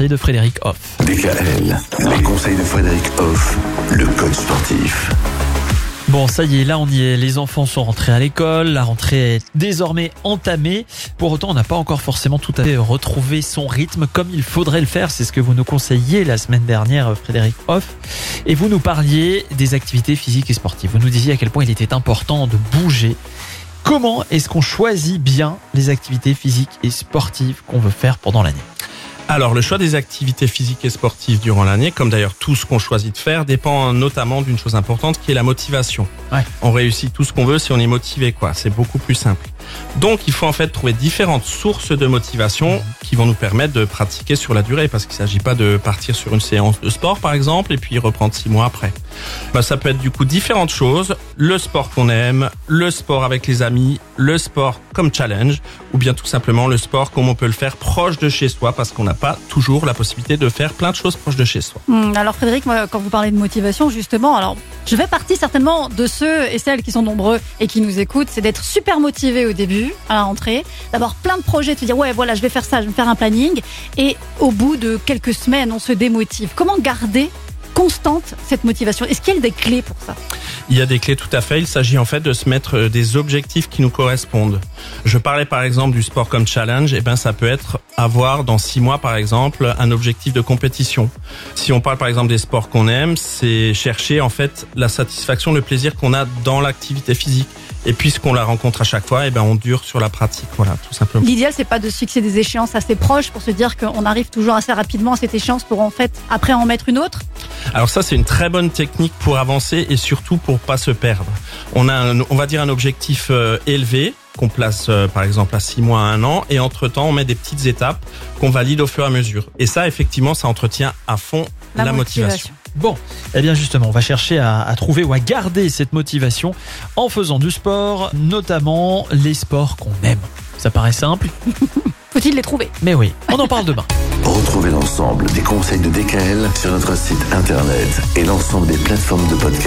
conseils de Frédéric Hoff. DKL, les conseils de Frédéric Hoff, le code sportif. Bon, ça y est, là on y est. Les enfants sont rentrés à l'école, la rentrée est désormais entamée. Pour autant, on n'a pas encore forcément tout à fait retrouvé son rythme comme il faudrait le faire. C'est ce que vous nous conseilliez la semaine dernière, Frédéric Hoff. Et vous nous parliez des activités physiques et sportives. Vous nous disiez à quel point il était important de bouger. Comment est-ce qu'on choisit bien les activités physiques et sportives qu'on veut faire pendant l'année? Alors, le choix des activités physiques et sportives durant l'année, comme d'ailleurs tout ce qu'on choisit de faire, dépend notamment d'une chose importante qui est la motivation. Ouais. On réussit tout ce qu'on veut si on est motivé, quoi. C'est beaucoup plus simple. Donc, il faut en fait trouver différentes sources de motivation qui vont nous permettre de pratiquer sur la durée, parce qu'il ne s'agit pas de partir sur une séance de sport, par exemple, et puis reprendre six mois après. Bah, ça peut être du coup différentes choses. Le sport qu'on aime, le sport avec les amis, le sport comme challenge, ou bien tout simplement le sport comme on peut le faire proche de chez soi, parce qu'on n'a pas toujours la possibilité de faire plein de choses proches de chez soi. Hmm, alors Frédéric, moi, quand vous parlez de motivation, justement, alors je fais partie certainement de ceux et celles qui sont nombreux et qui nous écoutent, c'est d'être super motivé au début, à la rentrée, d'avoir plein de projets, de se dire ouais voilà je vais faire ça, je vais faire un planning, et au bout de quelques semaines on se démotive. Comment garder constante cette motivation? Est-ce qu'il y a des clés pour ça? Il y a des clés tout à fait. Il s'agit en fait de se mettre euh, des objectifs qui nous correspondent. Je parlais par exemple du sport comme challenge. Et eh ben ça peut être avoir dans six mois par exemple un objectif de compétition. Si on parle par exemple des sports qu'on aime, c'est chercher en fait la satisfaction, le plaisir qu'on a dans l'activité physique. Et puisqu'on la rencontre à chaque fois, et eh ben on dure sur la pratique, voilà, tout simplement. L'idéal, c'est pas de se fixer des échéances assez proches pour se dire qu'on arrive toujours assez rapidement à cette échéance pour en fait après en mettre une autre. Alors ça, c'est une très bonne technique pour avancer et surtout pour pas se perdre. On a, un, on va dire, un objectif euh, élevé qu'on place euh, par exemple à six mois à un an et entre temps on met des petites étapes qu'on valide au fur et à mesure. Et ça, effectivement, ça entretient à fond la, motivation. Bon, eh bien justement, on va chercher à, à, trouver ou à garder cette motivation en faisant du sport, notamment les sports qu'on aime. Ça paraît simple Faut-il les trouver? Mais oui, on en parle demain. Retrouvez l'ensemble des conseils de DKL sur notre site internet et l'ensemble des plateformes de podcast.